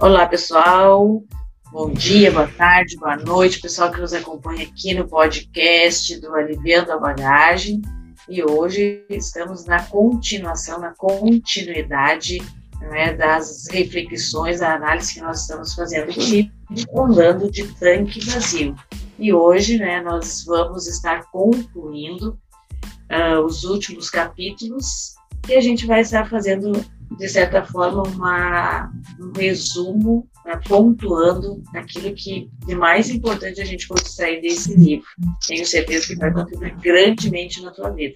Olá, pessoal. Bom dia, boa tarde, boa noite, pessoal que nos acompanha aqui no podcast do Aliviando a Bagagem. E hoje estamos na continuação, na continuidade né, das reflexões, da análise que nós estamos fazendo aqui, andando de tanque vazio. E hoje né, nós vamos estar concluindo uh, os últimos capítulos e a gente vai estar fazendo de certa forma, uma, um resumo, né, pontuando aquilo que de mais importante a gente pode sair desse livro. Tenho certeza que vai contribuir grandemente na tua vida.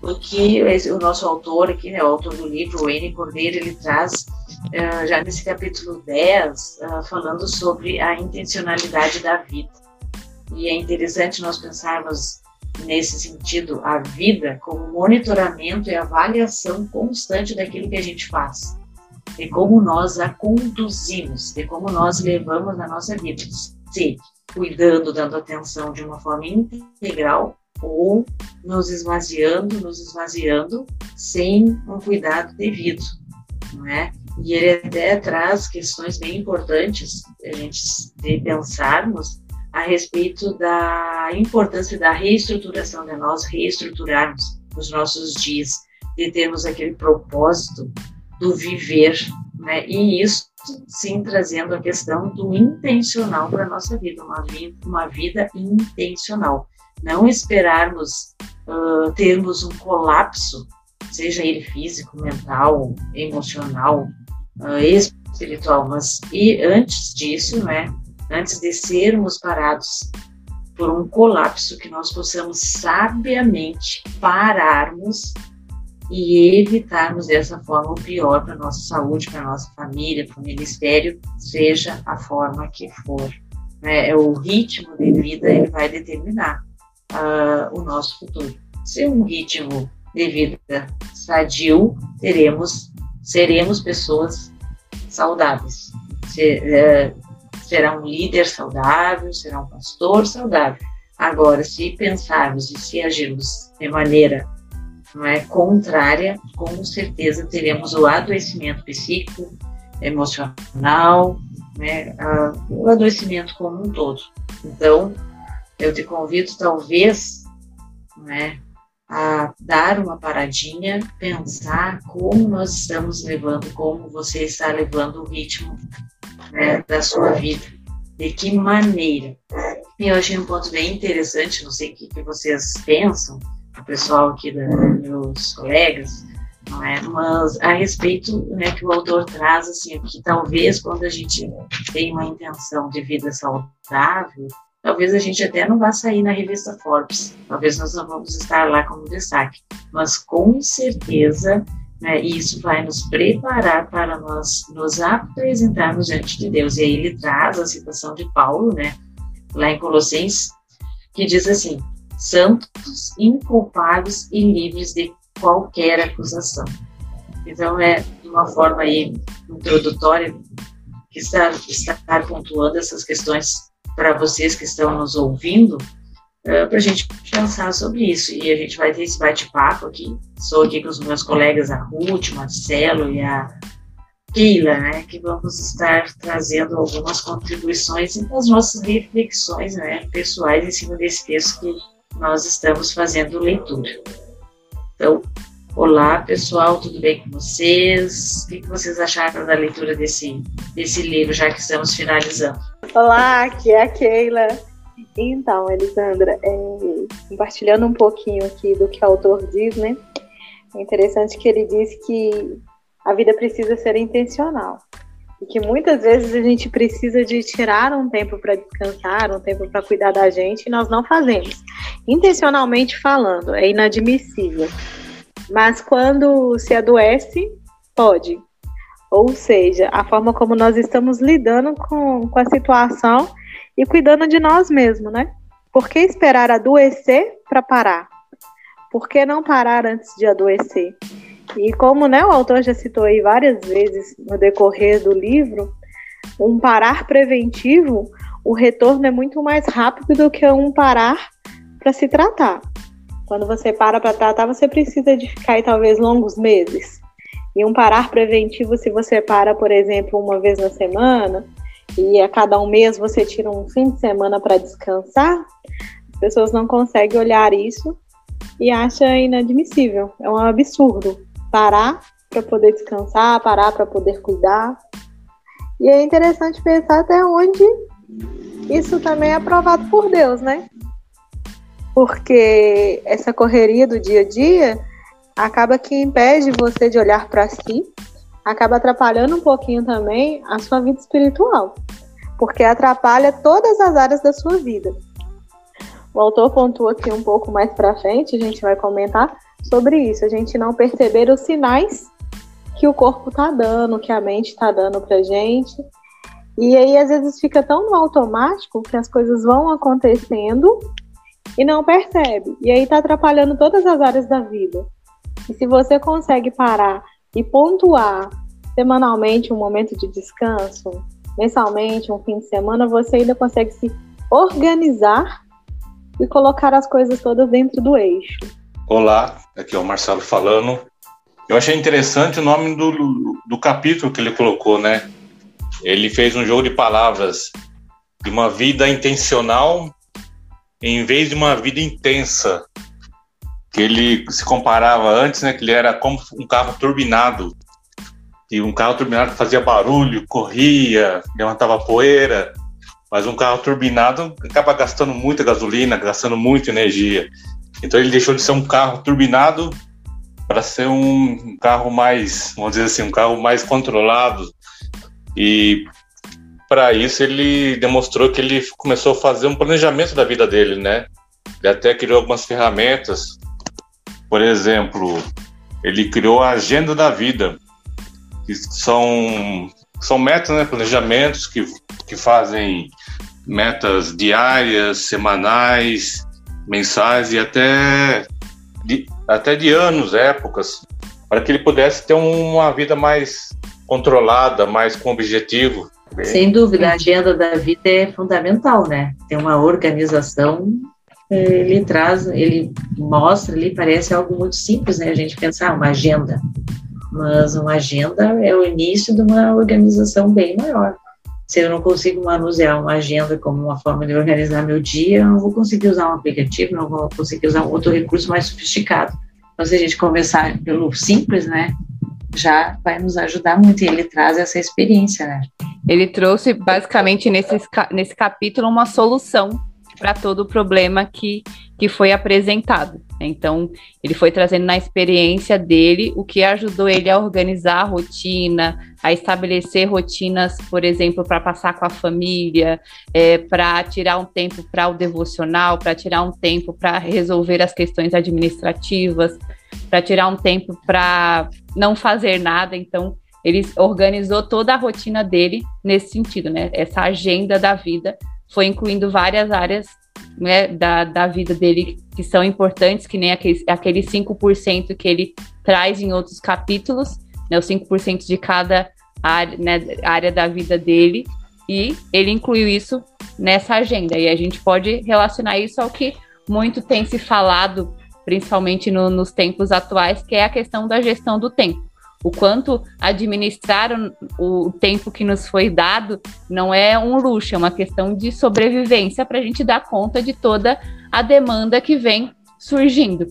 Porque o nosso autor aqui, né, o autor do livro, o N. Cordeiro, ele traz, uh, já nesse capítulo 10, uh, eh, falando sobre a intencionalidade da vida. E é interessante nós pensarmos nesse sentido, a vida como monitoramento e avaliação constante daquilo que a gente faz, de como nós a conduzimos, de como nós levamos a nossa vida, se cuidando, dando atenção de uma forma integral ou nos esvaziando, nos esvaziando sem um cuidado devido, não é? E ele até traz questões bem importantes a gente de pensarmos a respeito da importância da reestruturação, de nós reestruturarmos os nossos dias, de termos aquele propósito do viver, né? E isso sim trazendo a questão do intencional para nossa vida, uma vida, uma vida intencional. Não esperarmos uh, termos um colapso, seja ele físico, mental, emocional, uh, espiritual, mas e antes disso, né, antes de sermos parados por um colapso, que nós possamos sabiamente pararmos e evitarmos dessa forma o pior para a nossa saúde, para nossa família, para o ministério, seja a forma que for. É, o ritmo de vida ele vai determinar uh, o nosso futuro. Se um ritmo de vida sadio, teremos, seremos pessoas saudáveis. Se, uh, será um líder saudável, será um pastor saudável. Agora, se pensarmos e se agirmos de maneira não é, contrária, com certeza teremos o adoecimento psíquico, emocional, né, a, o adoecimento como um todo. Então, eu te convido, talvez, né, a dar uma paradinha, pensar como nós estamos levando, como você está levando o ritmo né, da sua vida. De que maneira? E eu achei um ponto bem interessante, não sei o que, que vocês pensam, o pessoal aqui, da, meus colegas, não é? mas a respeito né, que o autor traz, assim, que talvez quando a gente tem uma intenção de vida saudável, talvez a gente até não vá sair na revista Forbes, talvez nós não vamos estar lá como destaque, mas com certeza né? E isso vai nos preparar para nós nos apresentarmos diante de Deus. E aí ele traz a citação de Paulo, né? Lá em Colossenses, que diz assim: santos, inculpáveis e livres de qualquer acusação. Então, é uma forma aí introdutória que está, está pontuando essas questões para vocês que estão nos ouvindo, uh, para a gente pensar sobre isso. E a gente vai ter esse bate-papo aqui. Sou aqui com os meus colegas, a Ruth, Marcelo e a Keila, né, que vamos estar trazendo algumas contribuições e as nossas reflexões né, pessoais em cima desse texto que nós estamos fazendo leitura. Então, olá pessoal, tudo bem com vocês? O que vocês acharam da leitura desse, desse livro, já que estamos finalizando? Olá, aqui é a Keila. Então, Elisandra, é, compartilhando um pouquinho aqui do que o autor diz, né? É interessante que ele diz que a vida precisa ser intencional. E que muitas vezes a gente precisa de tirar um tempo para descansar, um tempo para cuidar da gente, e nós não fazemos. Intencionalmente falando, é inadmissível. Mas quando se adoece, pode. Ou seja, a forma como nós estamos lidando com, com a situação e cuidando de nós mesmos, né? Por que esperar adoecer para parar? Por que não parar antes de adoecer? E como né, o autor já citou aí várias vezes no decorrer do livro, um parar preventivo, o retorno é muito mais rápido do que um parar para se tratar. Quando você para para tratar, você precisa de ficar aí talvez longos meses. E um parar preventivo, se você para, por exemplo, uma vez na semana, e a cada um mês você tira um fim de semana para descansar, as pessoas não conseguem olhar isso e acham inadmissível. É um absurdo parar para poder descansar, parar para poder cuidar. E é interessante pensar até onde isso também é aprovado por Deus, né? Porque essa correria do dia a dia acaba que impede você de olhar para si, acaba atrapalhando um pouquinho também a sua vida espiritual, porque atrapalha todas as áreas da sua vida. O autor pontua aqui um pouco mais para frente, a gente vai comentar sobre isso, a gente não perceber os sinais que o corpo está dando, que a mente está dando para gente. E aí, às vezes, fica tão no automático que as coisas vão acontecendo e não percebe. E aí está atrapalhando todas as áreas da vida. E se você consegue parar e pontuar semanalmente um momento de descanso, mensalmente, um fim de semana, você ainda consegue se organizar e colocar as coisas todas dentro do eixo. Olá, aqui é o Marcelo falando. Eu achei interessante o nome do, do capítulo que ele colocou, né? Ele fez um jogo de palavras de uma vida intencional em vez de uma vida intensa. Que ele se comparava antes, né? Que ele era como um carro turbinado. E um carro turbinado fazia barulho, corria, levantava poeira. Mas um carro turbinado acaba gastando muita gasolina, gastando muita energia. Então ele deixou de ser um carro turbinado para ser um carro mais, vamos dizer assim, um carro mais controlado. E para isso ele demonstrou que ele começou a fazer um planejamento da vida dele, né? Ele até criou algumas ferramentas. Por exemplo, ele criou a agenda da vida, que são são metas, né, planejamentos que, que fazem metas diárias, semanais, mensais e até de, até de anos, épocas, para que ele pudesse ter uma vida mais controlada, mais com objetivo. Sem dúvida, a agenda da vida é fundamental, né? Tem uma organização, ele traz, ele mostra ali, parece algo muito simples, né? A gente pensar ah, uma agenda, mas uma agenda é o início de uma organização bem maior. Se eu não consigo manusear uma agenda como uma forma de organizar meu dia, eu não vou conseguir usar um aplicativo, não vou conseguir usar outro recurso mais sofisticado. Então, se a gente começar pelo simples, né, já vai nos ajudar muito. E ele traz essa experiência, né? Ele trouxe basicamente nesse, nesse capítulo uma solução para todo o problema que, que foi apresentado. Então, ele foi trazendo na experiência dele o que ajudou ele a organizar a rotina, a estabelecer rotinas, por exemplo, para passar com a família, é, para tirar um tempo para o devocional, para tirar um tempo para resolver as questões administrativas, para tirar um tempo para não fazer nada. Então, ele organizou toda a rotina dele nesse sentido, né? Essa agenda da vida foi incluindo várias áreas né, da, da vida dele que são importantes, que nem aqueles, aquele 5% que ele traz em outros capítulos, né, os 5% de cada área, né, área da vida dele, e ele incluiu isso nessa agenda. E a gente pode relacionar isso ao que muito tem se falado, principalmente no, nos tempos atuais, que é a questão da gestão do tempo o quanto administrar o, tempo que nos foi dado não é um luxo, é uma questão de sobrevivência para a gente dar conta de toda a demanda que vem surgindo.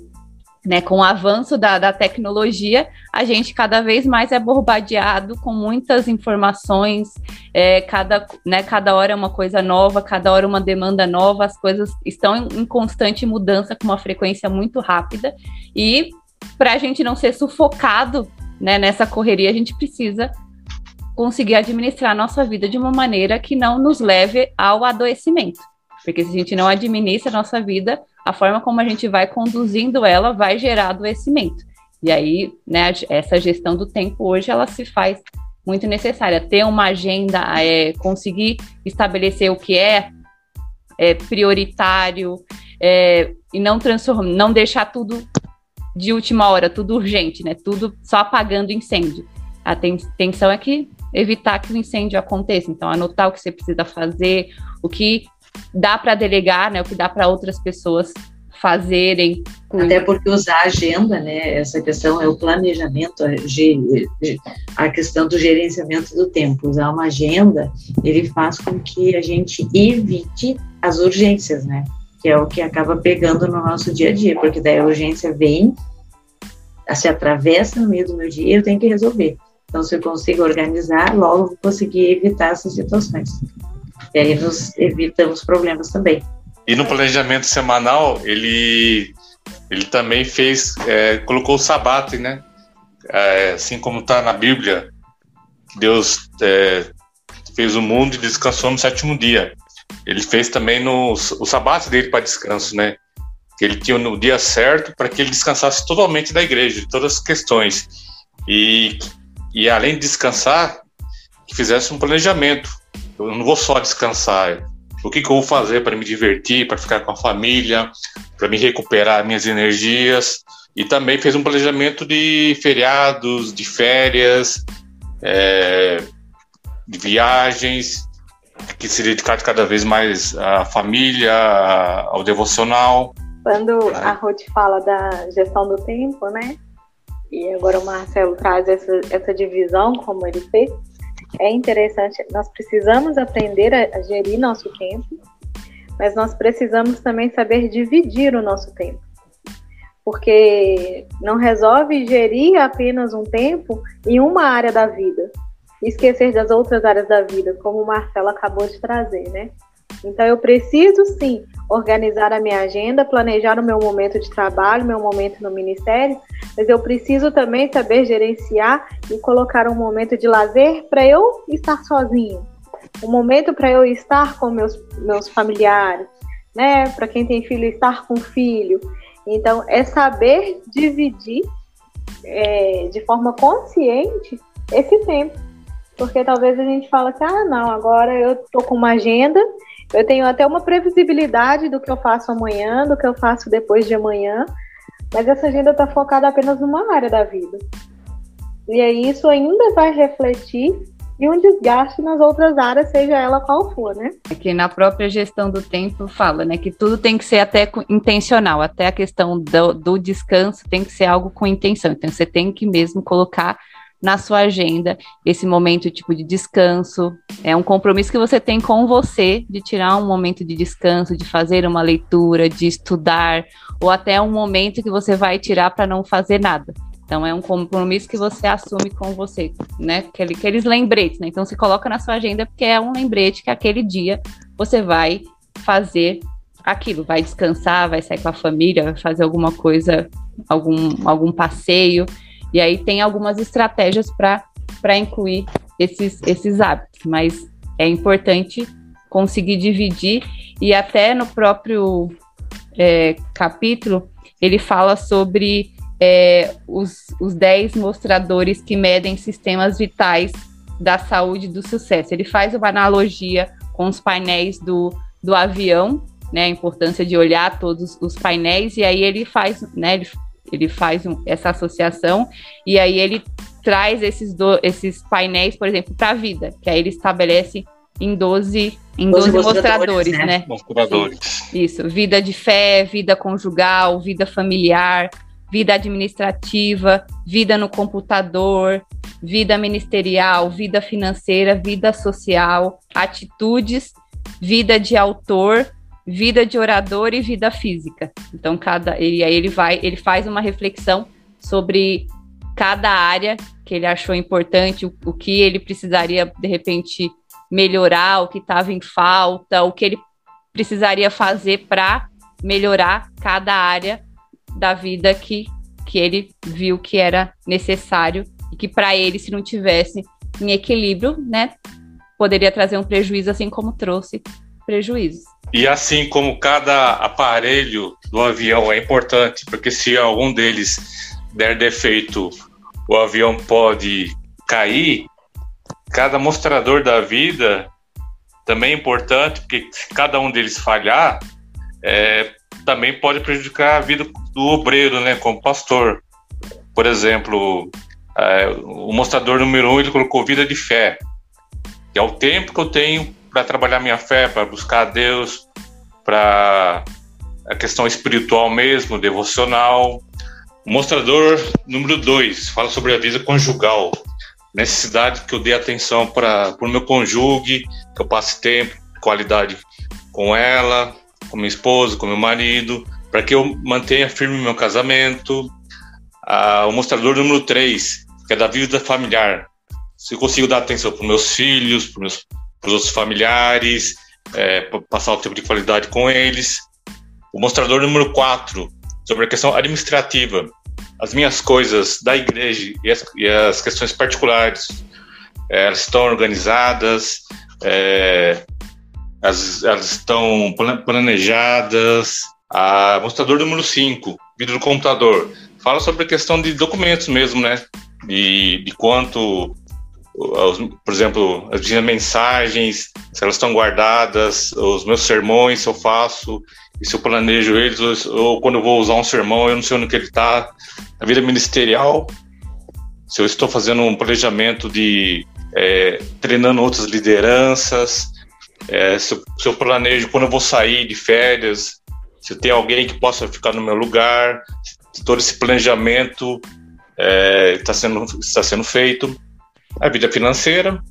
Né, com o avanço da, da tecnologia, a gente cada vez mais é bombardeado com muitas informações, é, cada, né, cada hora é uma coisa nova, cada hora uma demanda nova, as coisas estão em, em constante mudança com uma frequência muito rápida, e para a gente não ser sufocado né, nessa correria, a gente precisa conseguir administrar a nossa vida de uma maneira que não nos leve ao adoecimento. Porque se a gente não administra a nossa vida, a forma como a gente vai conduzindo ela vai gerar adoecimento. E aí, né, essa gestão do tempo hoje ela se faz muito necessária. Ter uma agenda, é, conseguir estabelecer o que é, é prioritário é, e não transformar, não deixar tudo de última hora, tudo urgente, né? Tudo só apagando incêndio. A intenção é que evitar que o incêndio aconteça. Então, anotar o que você precisa fazer, o que dá para delegar, né? O que dá para outras pessoas fazerem. Até porque usar a agenda, né? Essa questão é o planejamento, a questão do gerenciamento do tempo. Usar uma agenda, ele faz com que a gente evite as urgências, né? Que é o que acaba pegando no nosso dia a dia, porque daí a urgência vem, se atravessa no meio do meu dia e eu tenho que resolver. Então, se eu consigo organizar, logo vou conseguir evitar essas situações. E aí nos evitamos problemas também. E no planejamento semanal, ele, ele também fez, é, colocou o sabate, né? É, assim como está na Bíblia, Deus é, fez o mundo e descansou no sétimo dia. Ele fez também no, o sabate dele para descanso, né? Que ele tinha no dia certo para que ele descansasse totalmente da igreja, de todas as questões. E, e além de descansar, que fizesse um planejamento. Eu não vou só descansar, o que, que eu vou fazer para me divertir, para ficar com a família, para me recuperar minhas energias. E também fez um planejamento de feriados, de férias, é, de viagens, que se dedicar cada vez mais à família, ao devocional. Quando a Ruth fala da gestão do tempo, né? E agora o Marcelo traz essa, essa divisão, como ele fez, é interessante, nós precisamos aprender a, a gerir nosso tempo, mas nós precisamos também saber dividir o nosso tempo. Porque não resolve gerir apenas um tempo em uma área da vida esquecer das outras áreas da vida, como o Marcelo acabou de trazer, né? Então eu preciso sim organizar a minha agenda, planejar o meu momento de trabalho, meu momento no ministério, mas eu preciso também saber gerenciar e colocar um momento de lazer para eu estar sozinho, um momento para eu estar com meus meus familiares, né? Para quem tem filho estar com filho. Então é saber dividir é, de forma consciente esse tempo, porque talvez a gente fala que ah não, agora eu tô com uma agenda eu tenho até uma previsibilidade do que eu faço amanhã, do que eu faço depois de amanhã, mas essa agenda está focada apenas numa área da vida. E aí isso ainda vai refletir e um desgaste nas outras áreas, seja ela qual for, né? Aqui na própria gestão do tempo fala, né, que tudo tem que ser até intencional, até a questão do, do descanso tem que ser algo com intenção. Então você tem que mesmo colocar na sua agenda esse momento tipo de descanso. É um compromisso que você tem com você de tirar um momento de descanso, de fazer uma leitura, de estudar, ou até um momento que você vai tirar para não fazer nada. Então é um compromisso que você assume com você, né? Aquele, aqueles lembretes, né? Então se coloca na sua agenda porque é um lembrete que aquele dia você vai fazer aquilo, vai descansar, vai sair com a família, vai fazer alguma coisa, algum, algum passeio. E aí tem algumas estratégias para incluir esses, esses hábitos, mas é importante conseguir dividir, e até no próprio é, capítulo ele fala sobre é, os, os 10 mostradores que medem sistemas vitais da saúde e do sucesso. Ele faz uma analogia com os painéis do, do avião, né, a importância de olhar todos os painéis, e aí ele faz, né, ele ele faz um, essa associação e aí ele traz esses, do, esses painéis, por exemplo, para a vida, que aí ele estabelece em 12, em 12, 12 mostradores, né? né? Mostradores. Isso, vida de fé, vida conjugal, vida familiar, vida administrativa, vida no computador, vida ministerial, vida financeira, vida social, atitudes, vida de autor, vida de orador e vida física. Então, cada ele aí ele vai, ele faz uma reflexão sobre cada área que ele achou importante, o, o que ele precisaria de repente melhorar, o que estava em falta, o que ele precisaria fazer para melhorar cada área da vida que, que ele viu que era necessário e que para ele, se não tivesse em equilíbrio, né, poderia trazer um prejuízo, assim como trouxe prejuízos. E assim como cada aparelho do avião é importante, porque se algum deles der defeito, o avião pode cair, cada mostrador da vida também é importante, porque se cada um deles falhar, é, também pode prejudicar a vida do obreiro, né, como pastor. Por exemplo, é, o mostrador número um ele colocou vida de fé, que é o tempo que eu tenho para trabalhar minha fé, para buscar a Deus, para a questão espiritual mesmo, devocional. Mostrador número 2 fala sobre a vida conjugal, necessidade que eu dê atenção para o meu cônjuge, que eu passe tempo, qualidade com ela, com minha esposa, com meu marido, para que eu mantenha firme meu casamento. Ah, o mostrador número 3, que é da vida familiar. Se eu consigo dar atenção para meus filhos, para os outros familiares, é, passar o tempo de qualidade com eles. O mostrador número 4, sobre a questão administrativa. As minhas coisas da igreja e as, e as questões particulares, é, elas estão organizadas, é, elas, elas estão planejadas. A mostrador número 5, vídeo do computador, fala sobre a questão de documentos mesmo, né? De quanto, por exemplo, as minhas mensagens, se elas estão guardadas, os meus sermões, se eu faço, e se eu planejo eles, ou, quando eu vou usar um sermão, eu não sei onde que ele está. A vida ministerial, se eu estou fazendo um planejamento de é, treinando outras lideranças, é, se, eu, se, eu, planejo quando eu vou sair de férias, se tem alguém que possa ficar no meu lugar, todo esse planejamento está é, tá sendo, está sendo feito. A vida financeira,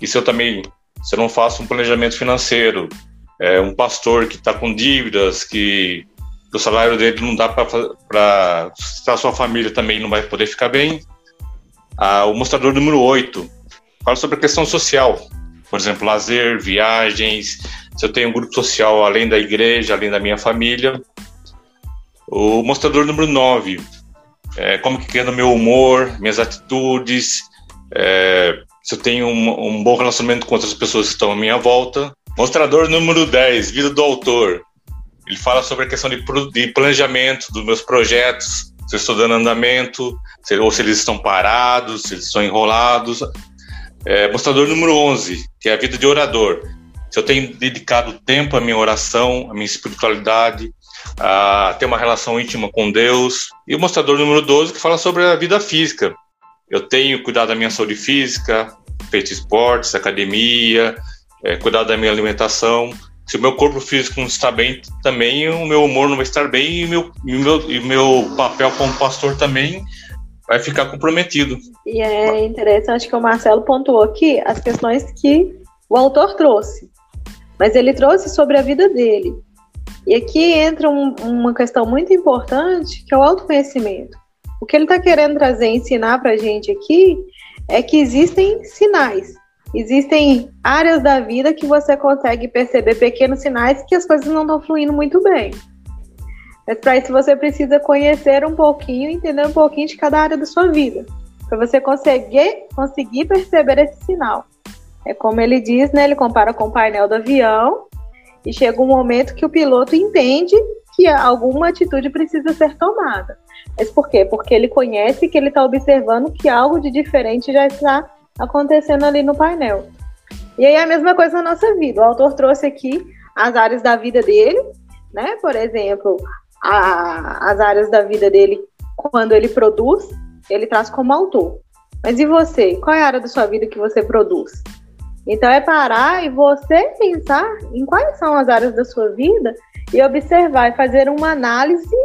e se eu também, se eu não faço um planejamento financeiro, é, um pastor que está com dívidas, que o salário dele não dá para a sua família também não vai poder ficar bem. Ah, o mostrador número 8 fala sobre a questão social, por exemplo, lazer, viagens, se eu tenho um grupo social além da igreja, além da minha família. O mostrador número 9, é, como que anda meu humor, minhas atitudes, é, se eu tenho um, um, bom relacionamento com outras pessoas que estão à minha volta. Mostrador número 10, vida do autor. Ele fala sobre a questão de, de planejamento dos meus projetos, se eu estou dando andamento, se, ou se eles estão parados, se eles estão enrolados. É, mostrador número 11, que é a vida de orador se eu tenho dedicado tempo à minha oração, à minha espiritualidade, a ter uma relação íntima com Deus. E o mostrador número 12 que fala sobre a vida física. Eu tenho cuidado da minha saúde física, feito esportes, academia, é, cuidado da minha alimentação. Se o meu corpo físico não está bem, também o meu humor não vai estar bem e meu, e meu, e meu papel como pastor também vai ficar comprometido. E é interessante que o Marcelo pontuou aqui as questões que o autor trouxe mas ele trouxe sobre a vida dele. E aqui entra um, uma questão muito importante, que é o autoconhecimento. O que ele está querendo trazer, ensinar para a gente aqui, é que existem sinais, existem áreas da vida que você consegue perceber pequenos sinais que as coisas não estão fluindo muito bem. Mas para isso você precisa conhecer um pouquinho, entender um pouquinho de cada área da sua vida, para você conseguir, conseguir perceber esse sinal. É como ele diz, né? Ele compara com o painel do avião e chega um momento que o piloto entende que alguma atitude precisa ser tomada. Mas por quê? Porque ele conhece que ele está observando que algo de diferente já está acontecendo ali no painel. E aí a mesma coisa na nossa vida. O autor trouxe aqui as áreas da vida dele, né? Por exemplo, a, as áreas da vida dele quando ele produz, ele traz como autor. Mas e você? Qual é a área da sua vida que você produz? Então é parar e você pensar em quais são as áreas da sua vida e observar e fazer uma análise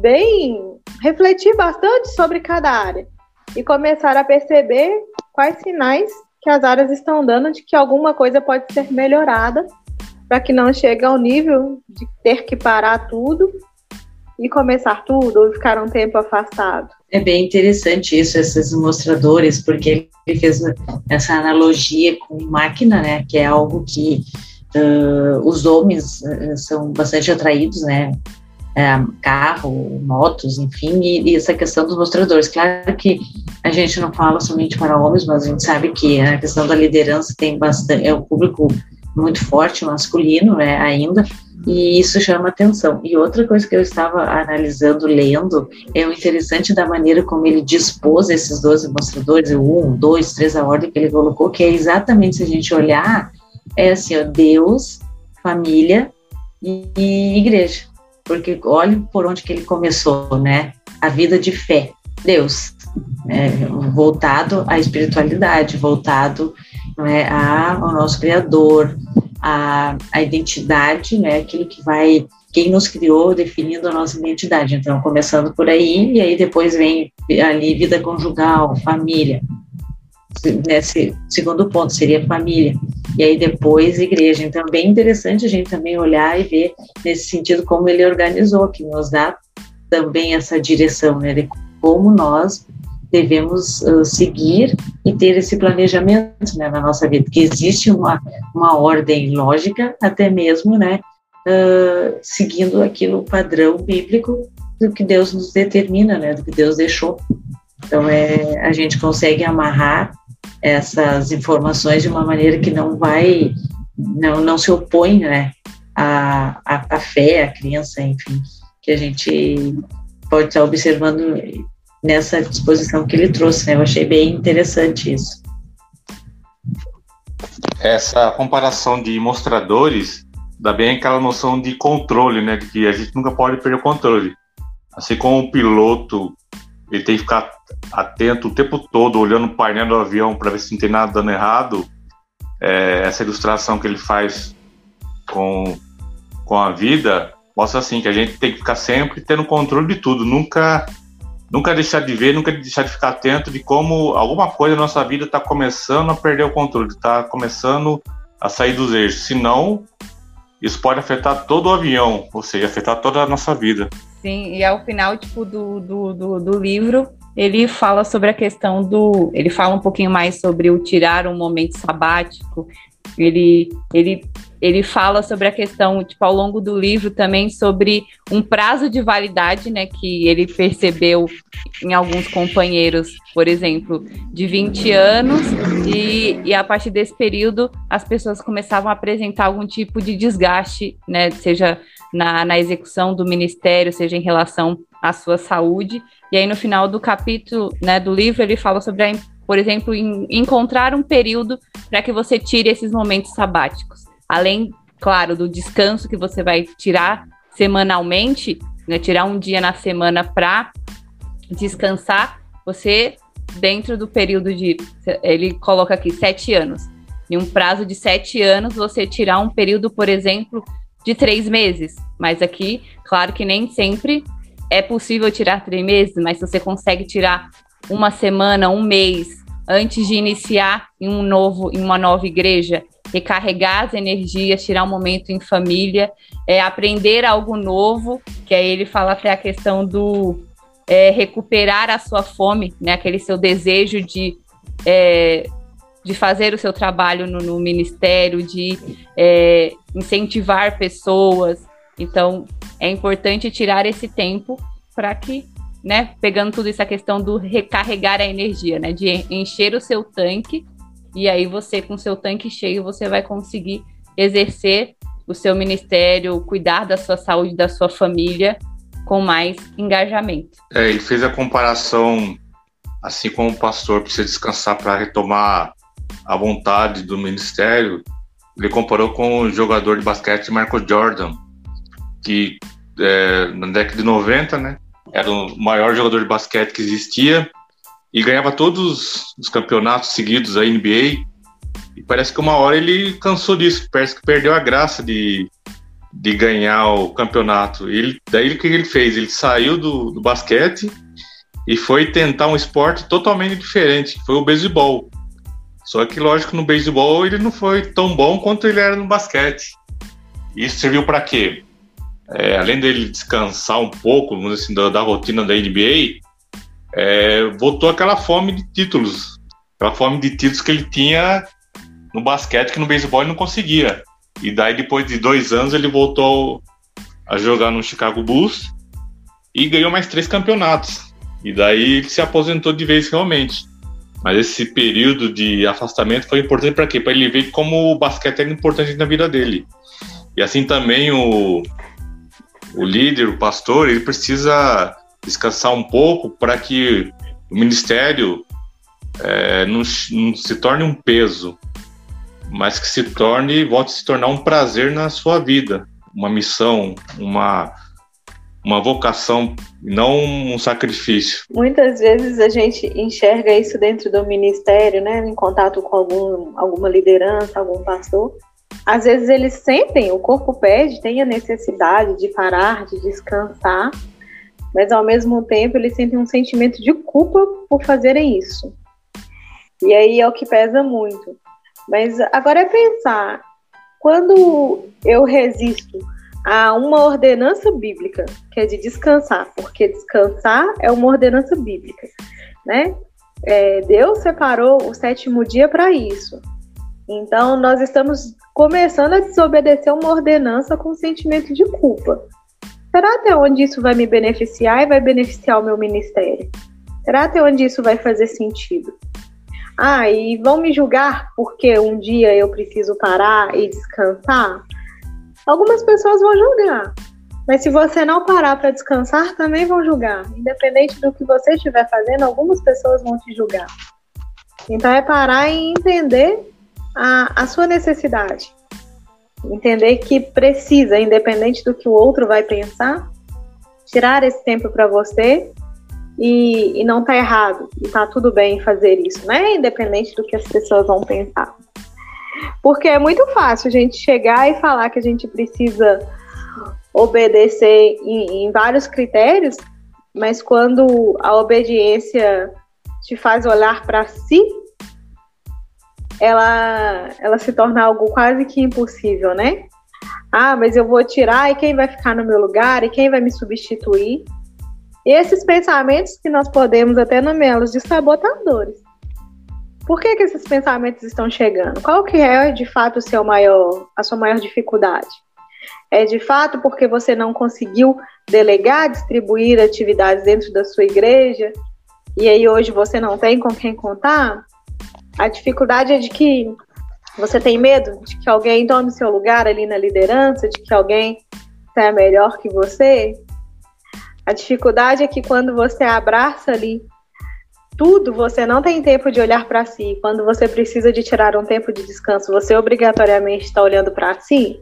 bem refletir bastante sobre cada área e começar a perceber quais sinais que as áreas estão dando de que alguma coisa pode ser melhorada para que não chegue ao nível de ter que parar tudo e começar tudo ou ficar um tempo afastado. É bem interessante isso, esses mostradores, porque ele fez essa analogia com máquina, né, que é algo que uh, os homens uh, são bastante atraídos, né, é, carro, motos, enfim, e, e, essa questão dos mostradores. Claro que a gente não fala somente para homens, mas a gente sabe que a questão da liderança tem bastante, é um público muito forte masculino, né, ainda, e isso chama atenção. E outra coisa que eu estava analisando, lendo, é o interessante da maneira como ele dispôs esses 12 mostradores, o 1, 2, 3, a ordem que ele colocou, que é exatamente se a gente olhar, é assim, ó, Deus, família e, e igreja. Porque olha por onde que ele começou, né? A vida de fé. Deus, né? voltado à espiritualidade, voltado né, ao nosso Criador, a, a identidade, né, aquilo que vai quem nos criou definindo a nossa identidade. Então, começando por aí, e aí depois vem ali vida conjugal, família. Nesse segundo ponto seria família. E aí depois igreja. Então, é bem interessante a gente também olhar e ver nesse sentido como ele organizou, que nos dá também essa direção, né, de como nós devemos uh, seguir e ter esse planejamento né, na nossa vida, que existe uma, uma ordem lógica, até mesmo, né, uh, seguindo aquilo padrão bíblico do que Deus nos determina, né, do que Deus deixou. Então, é, a gente consegue amarrar essas informações de uma maneira que não vai, não, não se opõe, né, à, à fé, à crença, enfim, que a gente pode estar observando nessa disposição que ele trouxe, né? Eu achei bem interessante isso. Essa comparação de mostradores dá bem aquela noção de controle, né? Que a gente nunca pode perder o controle. Assim como o piloto, ele tem que ficar atento o tempo todo, olhando o painel do avião para ver se não tem nada dando errado. É, essa ilustração que ele faz com, com a vida mostra assim que a gente tem que ficar sempre tendo controle de tudo, nunca nunca deixar de ver, nunca deixar de ficar atento de como alguma coisa na nossa vida está começando a perder o controle, está começando a sair dos eixos. Senão, isso pode afetar todo o avião, ou seja, afetar toda a nossa vida. Sim, e ao final tipo, do, do, do, do livro, ele fala sobre a questão do. Ele fala um pouquinho mais sobre o tirar um momento sabático. Ele, ele ele fala sobre a questão, tipo, ao longo do livro também sobre um prazo de validade, né, que ele percebeu em alguns companheiros, por exemplo, de 20 anos, e, e a partir desse período as pessoas começavam a apresentar algum tipo de desgaste, né, seja na, na execução do ministério, seja em relação à sua saúde, e aí no final do capítulo, né, do livro, ele fala sobre a por exemplo, em, encontrar um período para que você tire esses momentos sabáticos além, claro, do descanso que você vai tirar semanalmente, né, tirar um dia na semana para descansar, você, dentro do período de. Ele coloca aqui sete anos. Em um prazo de sete anos, você tirar um período, por exemplo, de três meses. Mas aqui, claro que nem sempre é possível tirar três meses, mas se você consegue tirar uma semana, um mês antes de iniciar em um novo, em uma nova igreja, recarregar as energias, tirar um momento em família, é, aprender algo novo, que aí ele fala até a questão do é, recuperar a sua fome, né, aquele seu desejo de, é, de fazer o seu trabalho no, no ministério, de é, incentivar pessoas. Então, é importante tirar esse tempo para que, né, pegando tudo isso, a questão do recarregar a energia, né, de encher o seu tanque e aí você, com seu tanque cheio, você vai conseguir exercer o seu ministério, cuidar da sua saúde, da sua família, com mais engajamento. É, ele fez a comparação, assim como o pastor precisa descansar para retomar a vontade do ministério, ele comparou com o jogador de basquete Michael Jordan, que é, na década de 90, né, era o maior jogador de basquete que existia, e ganhava todos os campeonatos seguidos da NBA. E parece que uma hora ele cansou disso, parece que perdeu a graça de, de ganhar o campeonato. Ele, daí o que ele fez? Ele saiu do, do basquete e foi tentar um esporte totalmente diferente, que foi o beisebol. Só que, lógico, no beisebol ele não foi tão bom quanto ele era no basquete. Isso serviu para quê? É, além dele descansar um pouco assim, da, da rotina da NBA, é, voltou aquela fome de títulos, aquela fome de títulos que ele tinha no basquete que no beisebol ele não conseguia. E daí depois de dois anos ele voltou a jogar no Chicago Bulls e ganhou mais três campeonatos. E daí ele se aposentou de vez realmente. Mas esse período de afastamento foi importante para quê? Para ele ver como o basquete era importante na vida dele. E assim também o, o líder, o pastor, ele precisa descansar um pouco para que o ministério é, não, não, se torne um peso, mas que se torne, volte a se tornar um prazer na sua vida, uma missão, uma, uma vocação, não um sacrifício. Muitas vezes a gente enxerga isso dentro do ministério, né, em contato com algum, alguma liderança, algum pastor, às vezes eles sentem, o corpo pede, tem a necessidade de parar, de descansar, mas ao mesmo tempo eles sentem um sentimento de culpa por fazerem isso. E aí é o que pesa muito. Mas agora é pensar, quando eu resisto a uma ordenança bíblica, que é de descansar, porque descansar é uma ordenança bíblica, né? É, Deus separou o sétimo dia para isso. Então, nós estamos começando a desobedecer uma ordenança com sentimento de culpa. Será até onde isso vai me beneficiar e vai beneficiar o meu ministério? Será até onde isso vai fazer sentido? Ah, e vão me julgar porque um dia eu preciso parar e descansar? Algumas pessoas vão julgar, mas se você não parar para descansar, também vão julgar. Independente do que você estiver fazendo, algumas pessoas vão te julgar. Então é parar e entender a, a sua necessidade. Entender que precisa, independente do que o outro vai pensar, tirar esse tempo para você e, e, não tá errado. E tá tudo bem fazer isso, né? Independente do que as pessoas vão pensar. Porque é muito fácil a gente chegar e falar que a gente precisa obedecer em, em vários critérios, mas quando a obediência te faz olhar para si, ela, ela se torna algo quase que impossível, né? Ah, mas eu vou tirar e quem vai ficar no meu lugar e quem vai me substituir? E esses pensamentos que nós podemos até nomeá-los de sabotadores. Por que, que esses pensamentos estão chegando? Qual que é de fato o seu maior, a sua maior dificuldade? É de fato porque você não conseguiu delegar, distribuir atividades dentro da sua igreja e aí hoje você não tem com quem contar? A dificuldade é de que você tem medo de que alguém tome seu lugar ali na liderança, de que alguém seja melhor que você. A dificuldade é que quando você abraça ali tudo, você não tem tempo de olhar para si. Quando você precisa de tirar um tempo de descanso, você obrigatoriamente está olhando para si?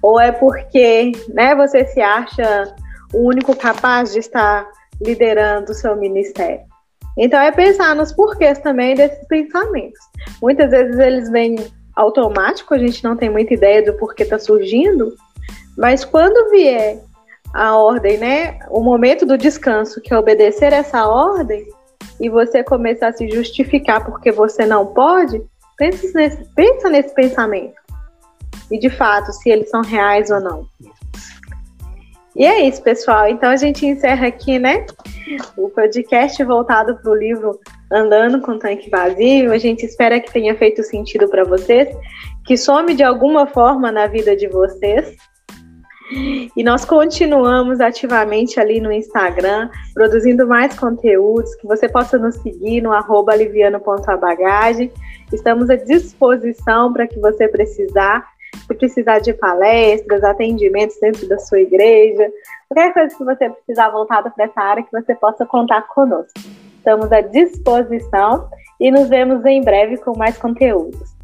Ou é porque né, você se acha o único capaz de estar liderando o seu ministério? Então é pensar nos porquês também desses pensamentos. Muitas vezes eles vêm automático, a gente não tem muita ideia do porquê está surgindo, mas quando vier a ordem, né, o momento do descanso, que é obedecer essa ordem, e você começar a se justificar porque você não pode, pensa nesse, pensa nesse pensamento. E de fato, se eles são reais ou não. E é isso, pessoal. Então a gente encerra aqui, né? O podcast voltado para o livro Andando com Tanque Vazio. A gente espera que tenha feito sentido para vocês, que some de alguma forma na vida de vocês. E nós continuamos ativamente ali no Instagram, produzindo mais conteúdos, que você possa nos seguir no arroba aliviano.abagagem. Estamos à disposição para que você precisar se precisar de palestras, atendimentos dentro da sua igreja, qualquer coisa que você precisar voltada para essa área, que você possa contar conosco. Estamos à disposição e nos vemos em breve com mais conteúdos.